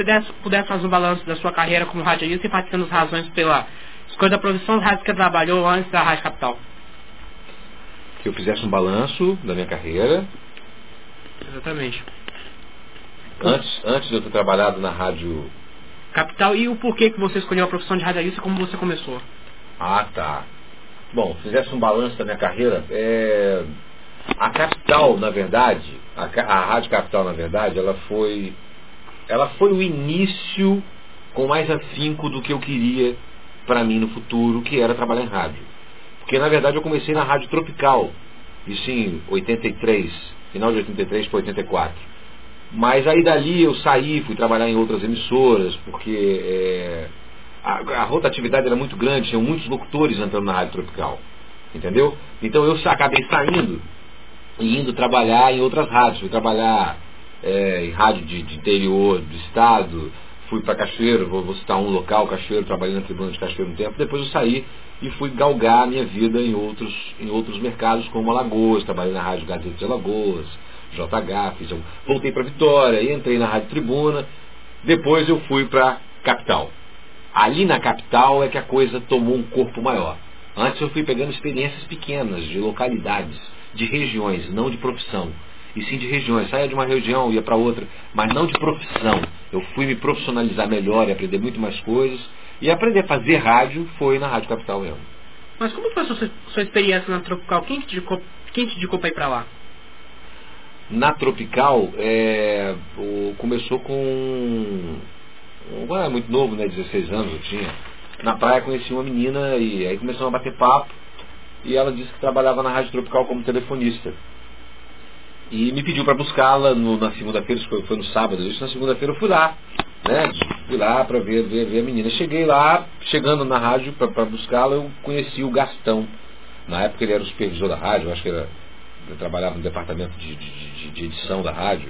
pudesse, pudesse fazer um balanço da sua carreira como radialista e participando das razões pela escolha da profissão de rádio que trabalhou antes da Rádio Capital. Que eu fizesse um balanço da minha carreira. Exatamente. Antes, antes de eu ter trabalhado na Rádio Capital e o porquê que você escolheu a profissão de radialista e como você começou. Ah, tá. Bom, fizesse um balanço da minha carreira, é... a Capital, na verdade, a, a Rádio Capital, na verdade, ela foi ela foi o início com mais afinco do que eu queria para mim no futuro, que era trabalhar em rádio. Porque na verdade eu comecei na Rádio Tropical, isso em 83, final de 83 para 84. Mas aí dali eu saí, fui trabalhar em outras emissoras, porque é, a, a, rotatividade era muito grande, tinham muitos locutores entrando na Rádio Tropical. Entendeu? Então eu acabei saindo e indo trabalhar em outras rádios. Fui trabalhar é, em rádio de, de, interior do estado, fui para Cachoeiro, vou, vou, citar um local, Cachoeiro, trabalhei na tribuna de Cachoeiro um tempo, depois eu saí e fui galgar a minha vida em outros, em outros mercados como Alagoas, trabalhei na Rádio Gazeta de Alagoas, JH, fiz, voltei para Vitória, e entrei na Rádio Tribuna, depois eu fui para Capital. Ali na capital é que a coisa tomou um corpo maior. Antes eu fui pegando experiências pequenas, de localidades, de regiões, não de profissão e sim de regiões. Saia de uma região, ia para outra, mas não de profissão. Eu fui me profissionalizar melhor e aprender muito mais coisas. E aprender a fazer rádio foi na Rádio Capital mesmo. Mas como foi a sua, sua experiência na Tropical? Quem te indicou, quem te indicou para ir para lá? Na Tropical, é, o, começou com. Agora é muito novo, né? 16 anos eu tinha. Na praia conheci uma menina e aí começamos a bater papo. E ela disse que trabalhava na Rádio Tropical como telefonista. E me pediu para buscá-la na segunda-feira, foi, foi no sábado, na segunda-feira eu fui lá, né? Fui lá para ver, ver, ver a menina. Cheguei lá, chegando na rádio para buscá-la, eu conheci o Gastão. Na época ele era o supervisor da rádio, acho que era, eu trabalhava no departamento de, de, de edição da rádio.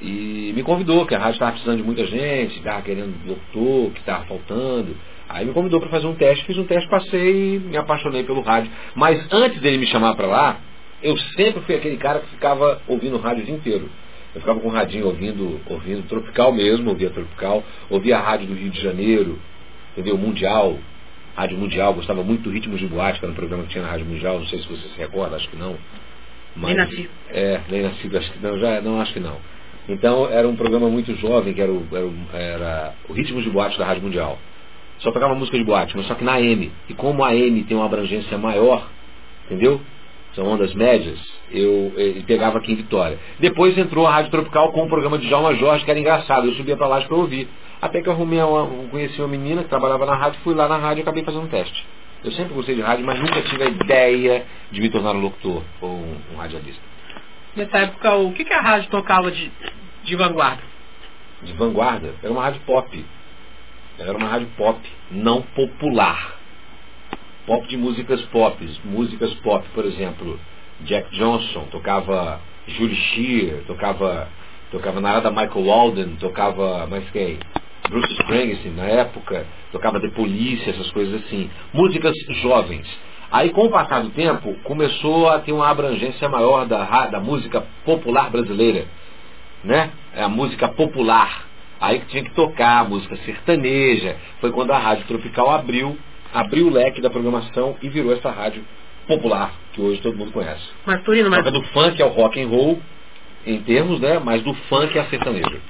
E me convidou, que a rádio estava precisando de muita gente, estava querendo doutor, que estava faltando. Aí me convidou para fazer um teste, fiz um teste, passei e me apaixonei pelo rádio. Mas antes dele me chamar para lá, eu sempre fui aquele cara que ficava ouvindo rádio o dia inteiro. Eu ficava com o radinho ouvindo, ouvindo tropical mesmo, ouvia tropical, ouvia a rádio do Rio de Janeiro, entendeu? Mundial, rádio mundial, gostava muito do Ritmo de Boate, que era um programa que tinha na rádio mundial, não sei se você se recorda, acho que não. Mas, nem nasci. É, nem nascido, acho que não, já não acho que não. Então era um programa muito jovem, que era o, era, o, era o Ritmo de Boate da Rádio Mundial. Só tocava música de boate, mas só que na AM. E como a AM tem uma abrangência maior, entendeu? São ondas médias, eu, ele pegava aqui em Vitória. Depois entrou a Rádio Tropical com o programa de Jalma Jorge, que era engraçado, eu subia para lá para ouvir. Até que eu arrumei uma, conheci uma menina que trabalhava na rádio, fui lá na rádio e acabei fazendo um teste. Eu sempre gostei de rádio, mas nunca tive a ideia de me tornar um locutor ou um, um radialista. Nessa época, o que, que a rádio tocava de, de vanguarda? De vanguarda? Era uma rádio pop. Era uma rádio pop, não popular pop de músicas pop, músicas pop, por exemplo, Jack Johnson, tocava Julie Shear, tocava, tocava na da Michael Walden, tocava mais quem? Bruce Springsteen na época, tocava The Police, essas coisas assim. Músicas jovens. Aí com o passar do tempo começou a ter uma abrangência maior da, da música popular brasileira. Né? É a música popular. Aí que tinha que tocar a música sertaneja. Foi quando a Rádio Tropical abriu abriu o leque da programação e virou essa rádio popular que hoje todo mundo conhece. Mas Turino, mas... do funk ao rock and roll em termos, né? Mas do funk à sertaneja.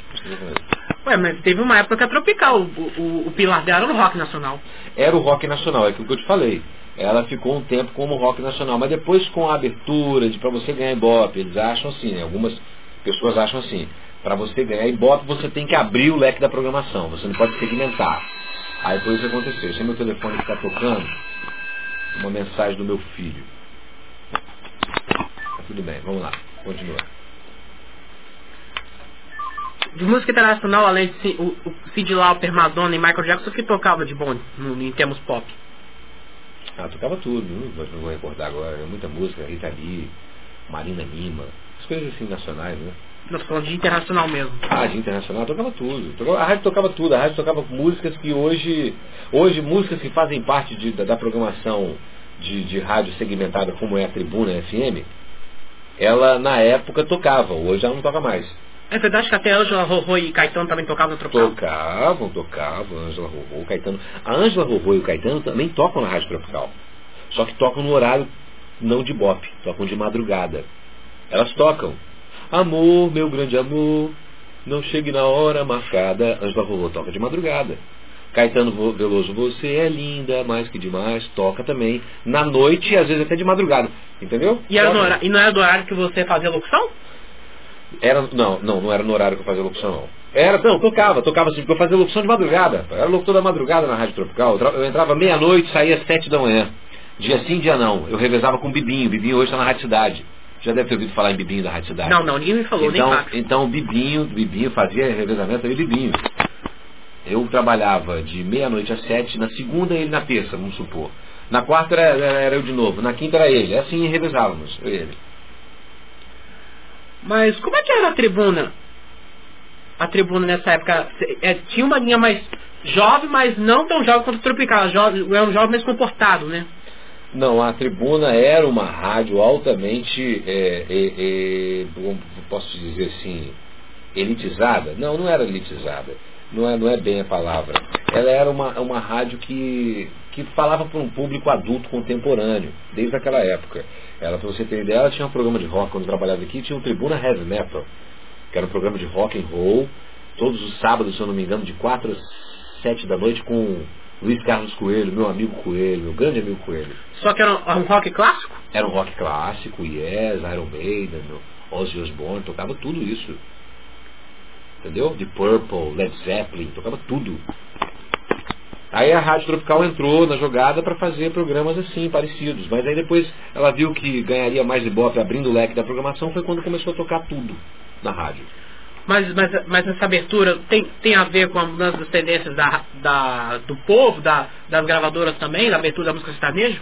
Ué, mas teve uma época que a Tropical, o, o, o pilar dela era o rock nacional. Era o rock nacional, é aquilo que eu te falei. Ela ficou um tempo como rock nacional, mas depois com a abertura de para você ganhar Ibope, eles acham assim, né? algumas pessoas acham assim, para você ganhar Ibope você tem que abrir o leque da programação, você não pode segmentar. Aí foi isso que aconteceu. Se meu telefone está tocando, uma mensagem do meu filho. Tá tudo bem, vamos lá, continua. De música internacional, além de o, o Sid Lauper, Madonna e Michael Jackson, o que tocava de bom no, em termos pop? Ah, tocava tudo, não, não vou recordar agora. Muita música, Rita Lee, Marina Lima, as coisas assim nacionais, né? Nós falando de internacional mesmo. Ah, de internacional, tocava tudo. A rádio tocava tudo. A rádio tocava músicas que hoje, hoje músicas que fazem parte de, da, da, programação de, de rádio segmentada como é a Tribuna FM, ela na época tocava, hoje ela não toca mais. É verdade que até Ângela Rorô e Caetano também tocavam no Tropical? Tocavam, tocavam, Ângela Rorô, Caetano. A Ângela Rorô e o Caetano também tocam na Rádio Tropical. Só que tocam no horário não de bop, tocam de madrugada. Elas tocam. Amor, meu grande amor, não chegue na hora marcada. Ângela Rorô toca de madrugada. Caetano Veloso, você é linda, mais que demais, toca também. Na noite e às vezes até de madrugada. Entendeu? E, era horário, e não era do horário que você fazia locução? Era, não, não, não era no horário que eu fazia locução, não. Era, não, tocava, tocava assim, porque eu fazia locução de madrugada. Eu era locutor da madrugada na Rádio Tropical. Eu entrava meia-noite, saía às sete da manhã. Dia sim, dia não. Eu revezava com o Bibinho. Bibinho hoje está na Rádio Cidade. Já deve ter ouvido falar em Bibinho da Rádio Cidade. Não, não, ninguém me falou, então, nem fax. Então Bibinho, Bibinho fazia revezamento aí, Bibinho. Eu trabalhava de meia-noite às sete, na segunda ele na terça, vamos supor. Na quarta era, era, era eu de novo, na quinta era ele. Assim revezávamos, eu e ele. Mas como é que era a tribuna? A tribuna nessa época é, tinha uma linha mais jovem, mas não tão jovem quanto o Tropical. Era um jovem mais comportado, né? Não, a tribuna era uma rádio altamente, é, é, é, posso dizer assim, elitizada. Não, não era elitizada. Não é, não é bem a palavra. Ela era uma, uma rádio que, que falava para um público adulto contemporâneo, desde aquela época. Ela, para você ter ideia, ela tinha um programa de rock quando eu trabalhava aqui, tinha um Tribuna Heavy Metal, que era um programa de rock and roll, todos os sábados, se eu não me engano, de 4 às 7 da noite, com Luiz Carlos Coelho, meu amigo Coelho, meu grande amigo Coelho. Só que era um, rock clássico? Era um rock clássico, Yes, Iron Maiden, Ozzy Osbourne, tocava tudo isso. Entendeu? De Purple, Led Zeppelin, tocava tudo. Aí a Rádio Tropical entrou na jogada para fazer programas assim, parecidos. Mas aí depois ela viu que ganharia mais ibope abrindo o leque da programação, foi quando começou a tocar tudo na rádio. Mas, mas, mas essa abertura tem, tem a ver com a mudança das tendências da, da, do povo, da, das gravadoras também, da abertura da música sertaneja?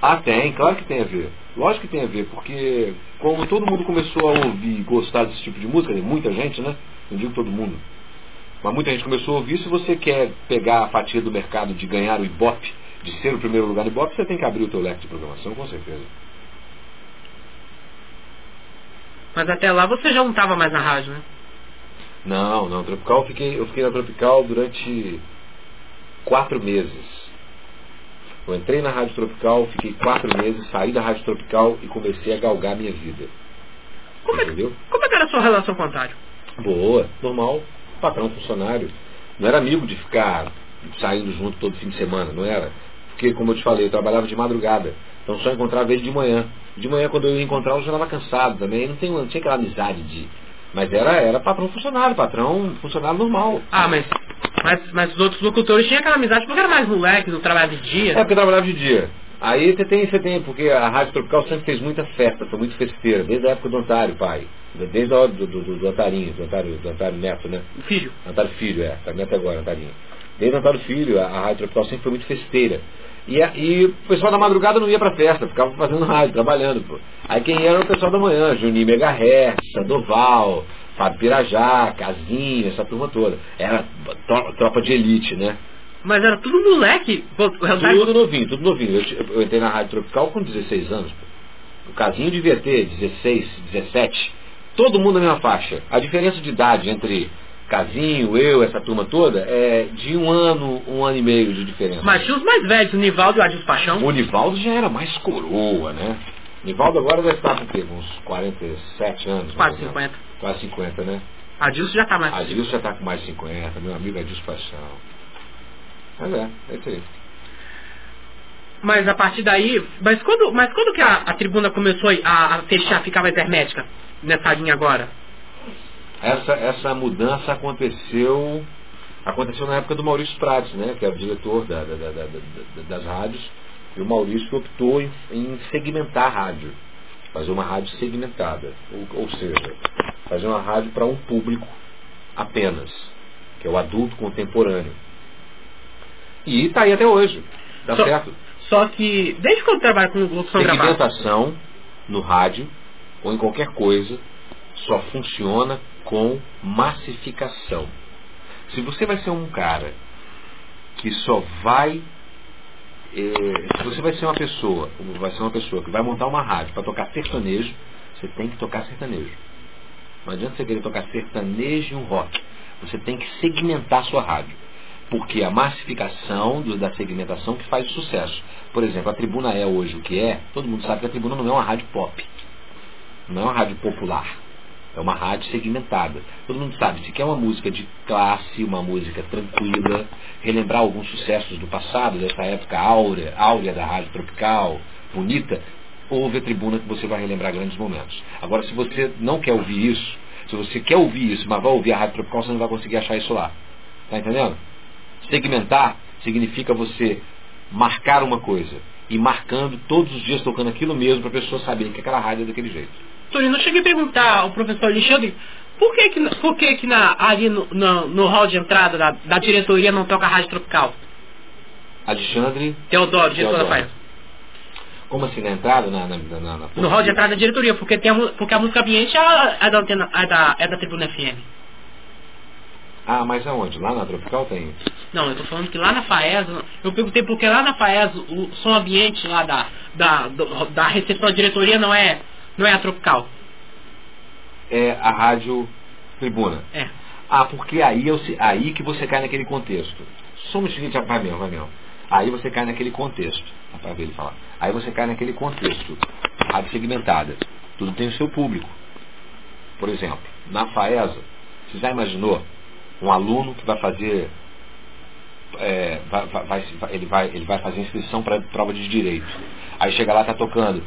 Ah, tem, claro que tem a ver. Lógico que tem a ver, porque como todo mundo começou a ouvir e gostar desse tipo de música, muita gente, né? Não digo todo mundo. Mas muita gente começou a ouvir. Se você quer pegar a fatia do mercado de ganhar o Ibope, de ser o primeiro lugar no Ibope, você tem que abrir o teu leque de programação, com certeza. Mas até lá você já não estava mais na rádio, né? Não, não. Tropical, eu fiquei, eu fiquei na Tropical durante quatro meses. Eu entrei na Rádio Tropical, fiquei quatro meses, saí da Rádio Tropical e comecei a galgar minha vida. Como, é, como é que era a sua relação com o Antário? Boa, normal. Patrão, funcionário. Não era amigo de ficar saindo junto todo fim de semana, não era. Porque, como eu te falei, eu trabalhava de madrugada. Então só encontrava ele de manhã. De manhã, quando eu ia encontrar, eu já estava cansado também. Não, tem, não tinha aquela amizade de. Mas era, era patrão funcionário, patrão funcionário normal. Ah, mas, mas, mas os outros locutores tinham aquela amizade porque era mais moleque, não trabalhava de dia. É, porque trabalhava de dia. Aí você tem, você tem, porque a Rádio Tropical sempre fez muita festa, foi muito festeira, desde a época do Antário, pai. Desde a hora do, do, do, do Antarinho, do Antário, do Antário Neto, né? Filho. Antário Filho, é, tá Neto agora, Antarinho. Desde o Antário Filho, a, a Rádio Tropical sempre foi muito festeira. E, a, e o pessoal da madrugada não ia pra festa, ficava fazendo rádio, trabalhando, pô. Aí quem era o pessoal da manhã, Juninho Megahertz, Sandoval, Fábio Pirajá, Casinho, essa turma toda. Era tropa de elite, né? Mas era tudo moleque. Tudo novinho, tudo novinho. Eu, eu, entrei na Rádio Tropical com 16 anos. O Casinho devia ter 16, 17. Todo mundo na mesma faixa. A diferença de idade entre Casinho, eu, essa turma toda, é de um ano, um ano e meio de diferença. Mas tinha os mais velhos, o Nivaldo e o Adilson Paixão. O Nivaldo já era mais coroa, né? O Nivaldo agora deve estar com o quê? Uns 47 anos. Quase 50. Quase 50, né? Adilson já está mais. Adilson já está com mais 50, meu amigo Adilson Paixão. Mas é, é isso aí. Mas a partir daí. Mas quando, mas quando que a, a tribuna começou a, a fechar, ficar mais hermética nessa linha agora? Essa, essa mudança aconteceu. Aconteceu na época do Maurício Prates, né? Que é o diretor da, da, da, das rádios. E o Maurício optou em, em segmentar a rádio. Fazer uma rádio segmentada. Ou, ou seja, fazer uma rádio para um público apenas, que é o adulto contemporâneo. E está aí até hoje. Tá só, certo? Só que, desde quando trabalha com gravada? Segmentação no rádio ou em qualquer coisa só funciona com massificação. Se você vai ser um cara que só vai. Eh, se você vai ser uma pessoa, vai ser uma pessoa que vai montar uma rádio para tocar sertanejo, você tem que tocar sertanejo. Não adianta você querer tocar sertanejo e um rock. Você tem que segmentar sua rádio. Porque a massificação da segmentação que faz sucesso. Por exemplo, a tribuna é hoje o que é, todo mundo sabe que a tribuna não é uma rádio pop. Não é uma rádio popular. É uma rádio segmentada. Todo mundo sabe, se quer uma música de classe, uma música tranquila, relembrar alguns sucessos do passado, dessa época áurea, áurea da rádio tropical, bonita, ouve a tribuna que você vai relembrar grandes momentos. Agora, se você não quer ouvir isso, se você quer ouvir isso, mas vai ouvir a rádio tropical, você não vai conseguir achar isso lá. Tá entendendo? Segmentar significa você marcar uma coisa e marcando todos os dias tocando aquilo mesmo para a pessoa saber que aquela rádio é daquele jeito. Torino, eu cheguei a perguntar ao professor Alexandre por que, que, por que, que na, ali no, no, no hall de entrada da, da diretoria não toca a rádio tropical? Alexandre Teodoro, diretor da. FAES. Como assim, na entrada? Na, na, na, na- No hall de entrada da diretoria, porque, tem a, porque a música ambiente é, é da, antena, é, da, é da Tribuna FM. Ah, mas aonde? Lá na Tropical tem? Não, eu tô falando que lá na FAES, eu perguntei porque lá na FAES o som ambiente lá da, da, da recepção da diretoria não é, não é a tropical. É a Rádio Tribuna. É. Ah, porque aí, se- aí que você cai naquele contexto. Somos o seguinte, vai mesmo, vai mesmo. Aí você cai naquele contexto. Ver ele falar. Aí você cai naquele contexto. Rádio segmentada. Tudo tem o seu público. Por exemplo, na FAESA, você já imaginou um aluno que vai fazer. é, vai- vai- vai- ele, vai, ele vai fazer inscrição para prova de direito. Aí chega lá, tá tocando.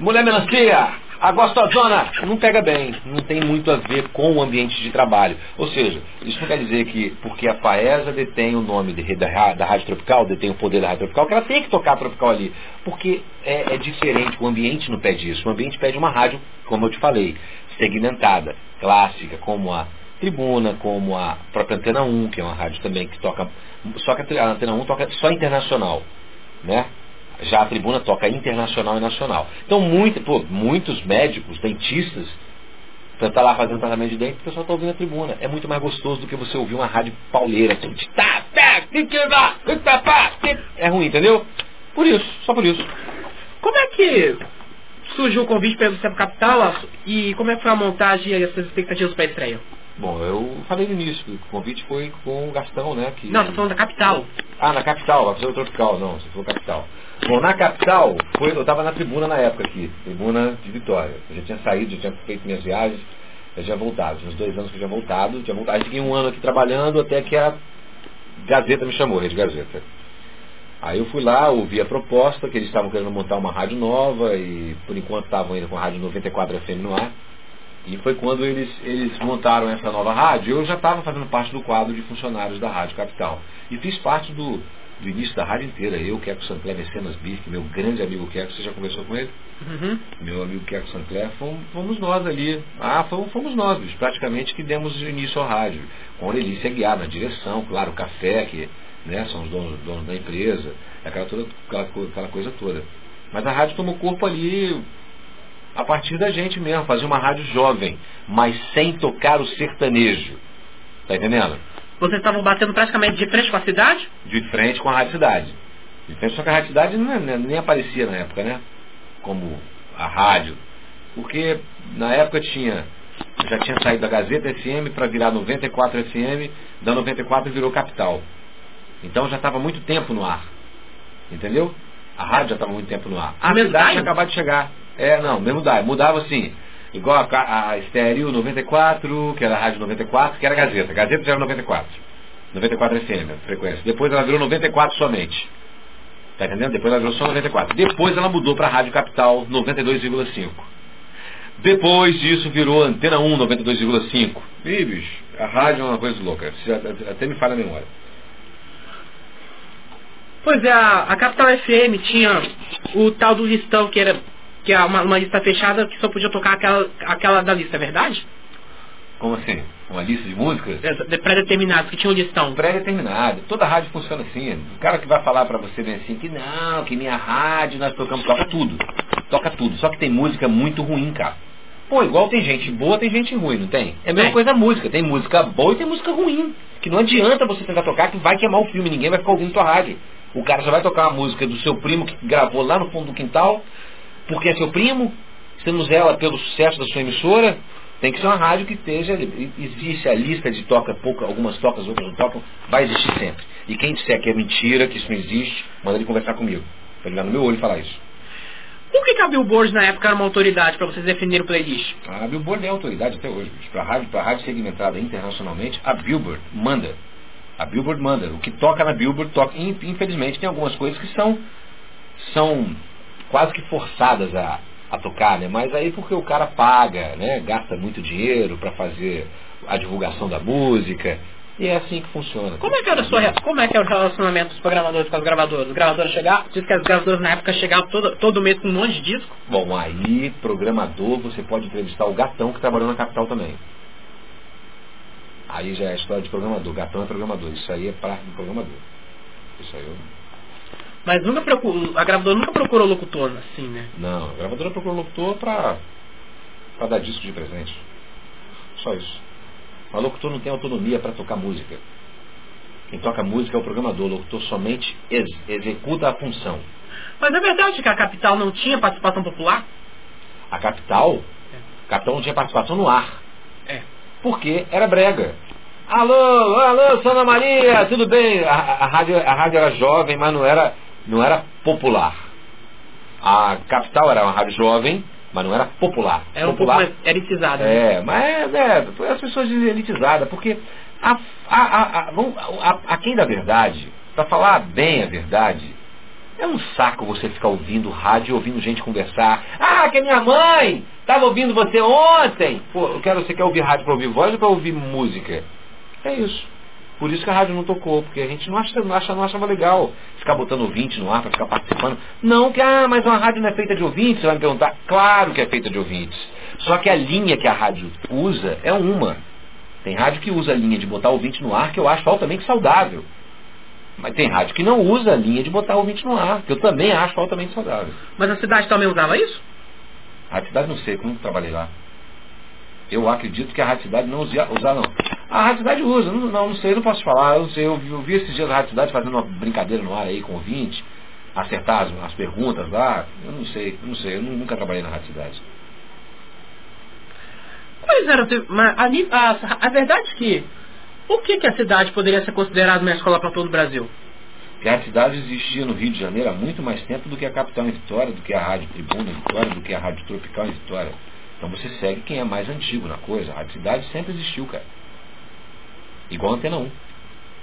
Mulher melancia, a gostosona, não pega bem, não tem muito a ver com o ambiente de trabalho. Ou seja, isso não quer dizer que porque a FAESA detém o nome de- da, da Rádio Tropical, detém o poder da Rádio Tropical, que ela tem que tocar a Tropical ali. Porque é, é diferente, o ambiente não pede isso. O ambiente pede uma rádio, como eu te falei, segmentada, clássica, como a Tribuna, como a própria Antena 1, que é uma rádio também que toca. Só que a Antena 1 toca só internacional, né? Já a tribuna toca internacional e nacional. Então, muito, pô, muitos médicos, dentistas, você tá lá fazendo tratamento de dente, o pessoal tá ouvindo a tribuna. É muito mais gostoso do que você ouvir uma rádio pauleira. Assim, tá, tá, É ruim, entendeu? Por isso, só por isso. Como é que surgiu o convite para você capital Laço? e como é que foi a montagem e essas expectativas para a estreia? Bom, eu falei no início o convite foi com o Gastão, né? Que... Não, tô falando da capital. Ah, na capital, fazer o tropical, não, você falou capital. Bom, na capital, foi, eu estava na tribuna na época aqui, tribuna de Vitória. Eu já tinha saído, já tinha feito minhas viagens, eu já tinha voltado, tinha uns dois anos que eu já voltado, tinha voltado. Aí fiquei um ano aqui trabalhando até que a Gazeta me chamou, Rede Gazeta. Aí eu fui lá, ouvi a proposta, que eles estavam querendo montar uma rádio nova e por enquanto estavam ainda com a rádio 94 FM no ar. E foi quando eles, eles montaram essa nova rádio, eu já estava fazendo parte do quadro de funcionários da Rádio Capital. E fiz parte do, do início da rádio inteira. Eu, Queco Sancler, Mecenas Birk, meu grande amigo Queco, você já conversou com ele? Uhum. Meu amigo Queco Sancler, fomos, fomos nós ali. Ah, fomos, fomos nós, bicho, praticamente que demos início à rádio. Com a Elícia Guiar na direção, claro, o café, que né, são os donos, donos da empresa, aquela, toda, aquela, aquela coisa toda. Mas a rádio tomou corpo ali a partir da gente mesmo, fazer uma rádio jovem, mas sem tocar o sertanejo. Tá entendendo? Vocês estavam batendo praticamente de frente com a cidade? De frente com a Rádio Cidade. De frente, só que a Rádio Cidade não, é- nem aparecia na época, né? Como a rádio. Porque na época tinha. Já tinha saído da Gazeta FM para virar 94 FM, da 94 virou Capital. Então já estava muito tempo no ar. Entendeu? A rádio já estava muito tempo no ar. A Mesmo cidade tinha acabado de chegar. É, não, mesmo dial. Mudava assim. Igual a, a Estéreo 94, que era a Rádio 94, que era a Gazeta. Gazeta já era 94. 94 FM, a frequência. Depois ela virou 94 somente. Tá entendendo? Depois ela virou só 94. Depois ela mudou para a Rádio Capital 92,5. Depois disso virou Antena 1 92,5. Ih, bicho, a rádio é uma coisa louca. Até me falha a memória. Pois é, a, a Capital FM tinha o tal do listão que era que é uma, uma lista fechada que só podia tocar aquela, aquela da lista, é verdade? Como assim? Uma lista de músicas? É, de- Pré-determinados, que tinha um listão. Pré-determinado. Toda rádio funciona assim. O cara que vai falar pra você bem assim, que não, que minha rádio nós tocamos, toca tudo. Toca tudo. Só que tem música muito ruim, cara. Pô, igual tem gente boa, tem gente ruim, não tem? É a mesma Tem. coisa a música. Tem música boa e tem música ruim. Que não adianta você tentar tocar que vai queimar o filme, ninguém vai ficar ouvindo tua rádio. O cara só vai tocar a música do seu primo que gravou lá no fundo do quintal, porque é seu primo, não zela pelo sucesso da sua emissora, Tem que ser uma rádio que esteja. Existe a lista de toca, pouca, algumas tocas, outras não tocam, vai existir sempre. E quem disser que é mentira, que isso não existe, manda ele conversar comigo. Pra ele olhar no meu olho e falar isso. Por que, que a Billboard na época era uma autoridade para vocês definirem o playlist? A Billboard é autoridade até hoje. Para rádio, pra rádio segmentada internacionalmente, a Billboard manda. A Billboard manda. O que toca na Billboard toca. Infelizmente tem algumas coisas que são, são quase que forçadas a, a tocar, né? Mas aí porque o cara paga, né? Gasta muito dinheiro para fazer a divulgação da música. E é assim que funciona. Como é que era, sua, como é que é o relacionamento dos programadores com as gravadoras? Os gravadores chegavam, diz que as gravadoras na época chegavam todo, todo mês com um monte de disco? Bom, aí, programador, você pode entrevistar o Gatão que trabalhou na capital também. Aí já é a história de programador. Gatão é programador. Isso aí é parte do programador. Isso aí eu... Mas nunca procurou, a gravadora nunca procurou locutor assim, né? Não, a gravadora procurou locutor pra, pra dar disco de presente. Só isso. O locutor não tem autonomia para tocar música. Quem toca música é o programador. O locutor somente ex executa a função. Mas é verdade que a capital não tinha participação popular? A capital? É. A capital não tinha participação no ar. É. Porque era brega. Alô, alô, Santa Maria, tudo bem? A, a, rádio, a rádio era jovem, mas não era, não era popular. A capital era uma rádio jovem, mas não era popular. Era popular, um pouco mais elitizada. Né? É, mas é, as pessoas dizem elitizada, porque a, a, a, a, a quem da verdade, para falar bem a verdade, é um saco você ficar ouvindo rádio, ouvindo gente conversar. Ah, que a minha mãe estava ouvindo você ontem. Pô, eu quero, você quer ouvir rádio para ouvir voz ou para ouvir música? É isso. Por isso que a rádio não tocou, porque a gente não, acha, não, acha, não achava legal ficar botando ouvinte no ar para ficar participando. Não, que, ah, mas uma rádio não é feita de ouvintes, você vai me perguntar. Claro que é feita de ouvintes. Só que a linha que a rádio usa é uma. Tem rádio que usa a linha de botar ouvinte no ar, que eu acho altamente saudável. Mas tem rádio que não usa a linha de botar ouvinte no ar, que eu também acho altamente saudável. Mas a cidade também usava isso? A cidade não sei, como trabalhei lá. Eu acredito que a Rádio Cidade não usa, usa não. A Rádio Cidade usa, não, não, não sei, não posso falar. Eu não sei, eu vi, eu vi esses dias a Rádio Cidade fazendo uma brincadeira no ar aí com o ouvinte, acertar as, as perguntas lá. Eu não sei, não sei, eu nunca trabalhei na Rádio Cidade. Quais eram a, a, a verdade é que por que, que a cidade poderia ser considerada uma escola para todo o Brasil? Porque a cidade existia no Rio de Janeiro há muito mais tempo do que a capital em Vitória, do que a Rádio Tribuna em Vitória, do que a Rádio Tropical em Vitória. Então você segue quem é mais antigo na coisa. A Rádio Cidade sempre existiu, cara. Igual a Antena 1.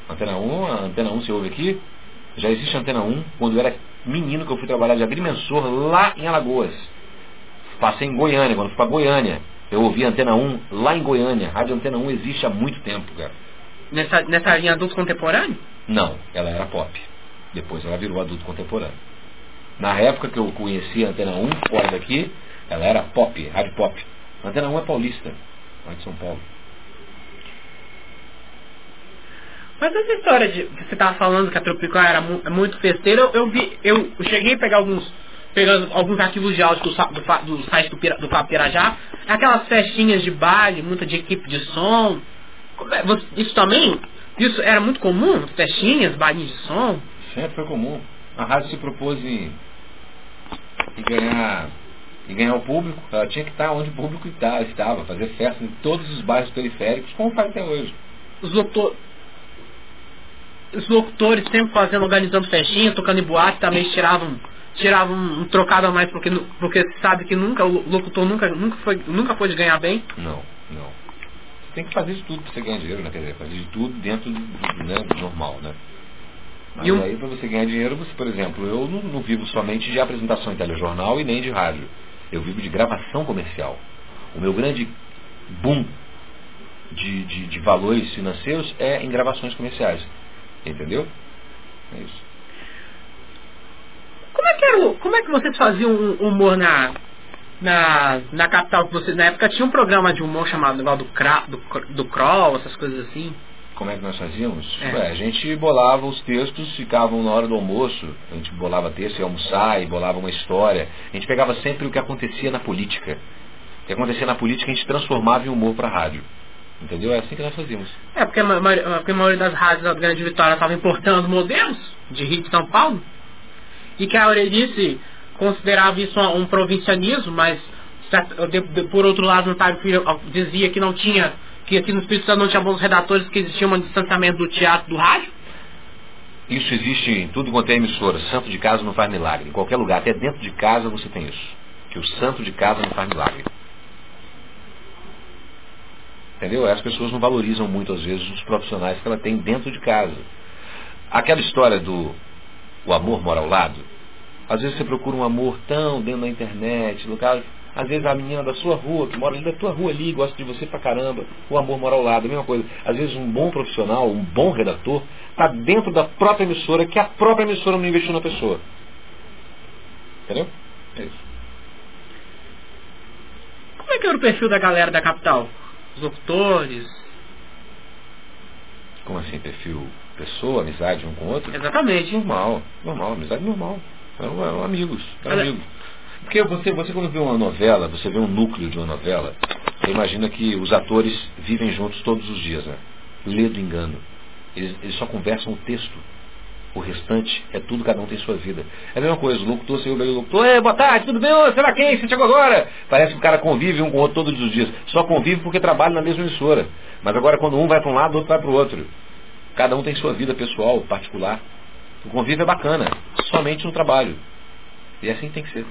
Antena 1, a Antena 1 você ouve aqui, já existe a Antena 1 quando eu era menino que eu fui trabalhar de agrimensor lá em Alagoas. Passei em Goiânia, quando fui para Goiânia, eu ouvi a Antena 1 lá em Goiânia. A Rádio Antena 1 existe há muito tempo, cara. Nessa, nessa linha adulto contemporâneo? Não, ela era pop. Depois ela virou adulto contemporâneo. Na época que eu conheci a Antena 1, fora daqui, ela era pop, rádio pop. A Antena 1 é paulista, lá de São Paulo. Mas essa história de você estava falando que a Tropical era mu é muito festeira, eu, eu, vi, eu cheguei a pegar alguns pegando alguns arquivos de áudio do, do, do site do, do Papo Pirajá, aquelas festinhas de baile, muita de equipe de som. É, isso também? Isso era muito comum? Festinhas, bailinhos de som? Sempre foi comum. A rádio se propôs em, em ganhar e ganhar o público, ela tinha que estar onde o público estava, fazer festa em todos os bairros periféricos, como faz até hoje. Os, locutor... os locutores sempre fazendo, organizando festinha, tocando em boate, também tiravam, tiravam um, trocado a mais, porque, porque sabe que nunca, o locutor nunca, nunca, foi, nunca pode ganhar bem. Não, não. Você tem que fazer de tudo para você ganhar dinheiro, né? Quer dizer, fazer de tudo dentro do, né, do normal, né? Mas aí para você ganhar dinheiro, você, por exemplo, eu não, não vivo somente de apresentação em telejornal e nem de rádio. Eu vivo de gravação comercial. O meu grande boom de, de, de valores financeiros é em gravações comerciais. Entendeu? É isso. Como é que, era, como é que vocês faziam humor na, na, na capital que vocês na época tinha um programa de humor chamado do, do, do Kroll, essas coisas assim? Como é que nós fazíamos? É. Ué, a gente bolava os textos, ficavam na hora do almoço, a gente bolava texto, ia almoçar e bolava uma história. A gente pegava sempre o que acontecia na política. O que acontecia na política a gente transformava em humor para a rádio. Entendeu? É assim que nós fazíamos. É, porque a, maioria, porque a maioria das rádios da Grande Vitória estava importando modelos de Rio de São Paulo. E que a Aurelice considerava isso um provincianismo, mas por outro lado, o Otávio Filho dizia que não tinha, que aqui no Espírito Santo não tinha bons redatores, que existia um distanciamento do teatro do rádio? Isso existe em tudo quanto é emissora. Santo de casa não faz milagre. Em qualquer lugar, até dentro de casa você tem isso. Que o santo de casa não faz milagre. Entendeu? As pessoas não valorizam muito, às vezes, os profissionais que ela tem dentro de casa. Aquela história do o amor mora ao lado. Às vezes você procura um amor tão dentro da internet, lugar, às vezes a menina da sua rua, que mora ali da tua rua ali, gosta de você pra caramba, o amor mora ao lado, a mesma coisa. Às vezes um bom profissional, um bom redator, está dentro da própria emissora, que a própria emissora não investiu na pessoa. Entendeu? É isso. Como é que era o perfil da galera da capital? Os locutores? Como assim, perfil pessoa, amizade um com o outro? Exatamente. Normal, normal, amizade normal. Eram, eram amigos, eram amigos. Porque você, você quando vê uma novela, você vê um núcleo de uma novela, você imagina que os atores vivem juntos todos os dias, né? Lê do engano. Eles, eles só conversam o texto. O restante é tudo, cada um tem sua vida. É a mesma coisa, o locutor, você ouve o locutor, Ei, boa tarde, tudo bem? Ô, será quem? Você chegou agora? Parece que o cara convive um com o outro todos os dias. Só convive porque trabalha na mesma emissora. Mas agora quando um vai para um lado, o outro vai para o outro. Cada um tem sua vida pessoal, particular. O convívio é bacana, somente no trabalho. E assim tem que ser.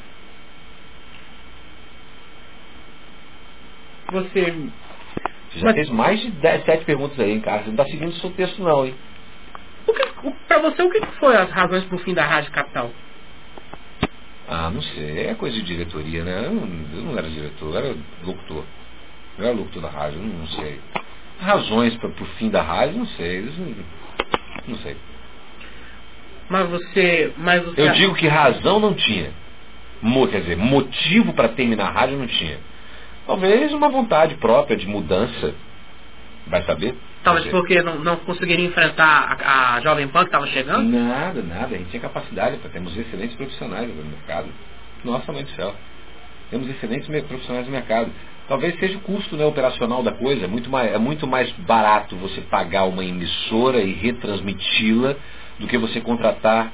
Você. Você já Mas... fez mais de 10, 7 perguntas aí, hein, cara? Você não está seguindo o seu texto, não, hein? Para você, o que foi as razões para o fim da Rádio Capital? Ah, não sei. É coisa de diretoria, né? Eu não, eu não era diretor, eu era locutor. Eu era locutor da rádio, não, não sei. Razões para o fim da rádio, não sei. Não sei. Mas você. Mas você eu digo que razão não tinha. Mo, quer dizer, motivo para terminar a rádio não tinha. Talvez uma vontade própria de mudança. Vai saber? Talvez porque não, não conseguiria enfrentar a, a Jovem Pan que estava chegando? Nada, nada. A gente tinha capacidade para termos excelentes profissionais no mercado. Nossa mãe do céu. Temos excelentes profissionais no mercado. Talvez seja o custo né, operacional da coisa. É muito, mais, é muito mais barato você pagar uma emissora e retransmiti-la do que você contratar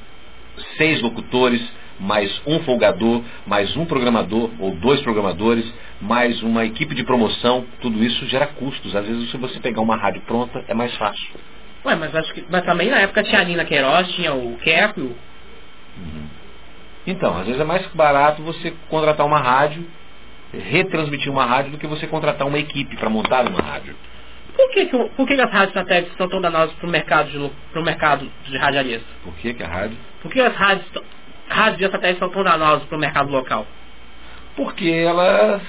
seis locutores, mais um folgador, mais um programador ou dois programadores, mais uma equipe de promoção. Tudo isso gera custos. Às vezes, se você pegar uma rádio pronta, é mais fácil. Ué, mas acho que. Mas também na época tinha a Nina Queiroz, tinha o Keco. Uhum. Então, às vezes é mais barato você contratar uma rádio, retransmitir uma rádio, do que você contratar uma equipe para montar uma rádio. Por que, que, por que, que as rádios satélites estão tão danosas para o mercado de, pro mercado de? Por que, que a rádio? Por que as rádios, rádios de satélites são tão danosas para o mercado local? Porque ela,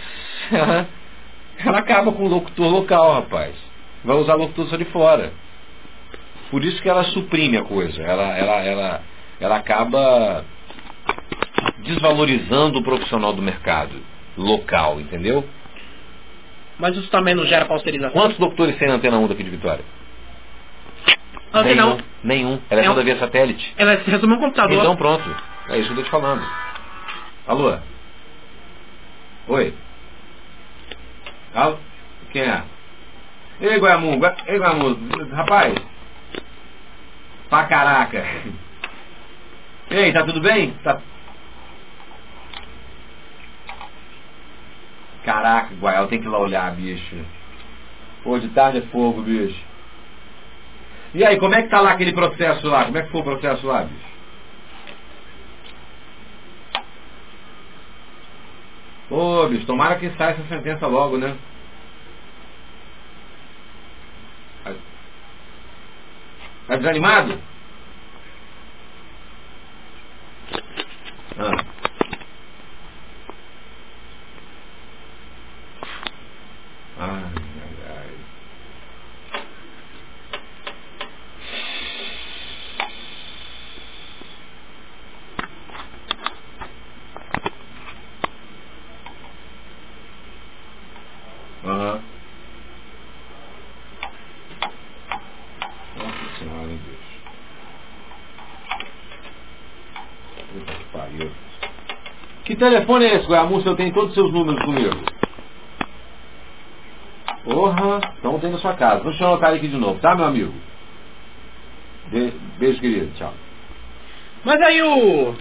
ela, ela acaba com o locutor local, rapaz. Vai usar locutor só de fora. Por isso que ela suprime a coisa. Ela, ela, ela, ela acaba desvalorizando o profissional do mercado local, entendeu? Mas isso também não gera pausterização. Quantos doutores tem na Antena 1 daqui de Vitória? Antena nenhum, nenhum. Ela é, é toda via satélite. Ela se resume um computador. Então pronto. É isso que eu estou te falando. Alô? Oi? Alô? Quem é? Ei, Guayamu, ei, Guayamu, rapaz. Pra caraca. Ei, tá tudo bem? Tá, Caraca, Guaial, tem que ir lá olhar, bicho. Hoje de tarde é fogo, bicho. E aí, como é que tá lá aquele processo lá? Como é que foi o processo lá, bicho? Ô, bicho, tomara que saia essa sentença logo, né? Tá desanimado? Telefone é esse, Goiamussa? Eu tenho todos os seus números comigo. Porra, então tem na sua casa. Vou chamar o cara aqui de novo, tá, meu amigo? beijo, querido. Tchau. Mas aí o.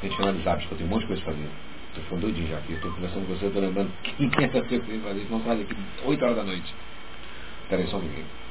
Tem que finalizar, porque eu tenho um monte de coisa pra fazer. Tô ficando doidinho já aqui. Eu tô conversando com você, eu tô lembrando quem é essa coisa que eu fazer. Vamos fazer aqui 8 horas da noite. Espera aí só um pouquinho.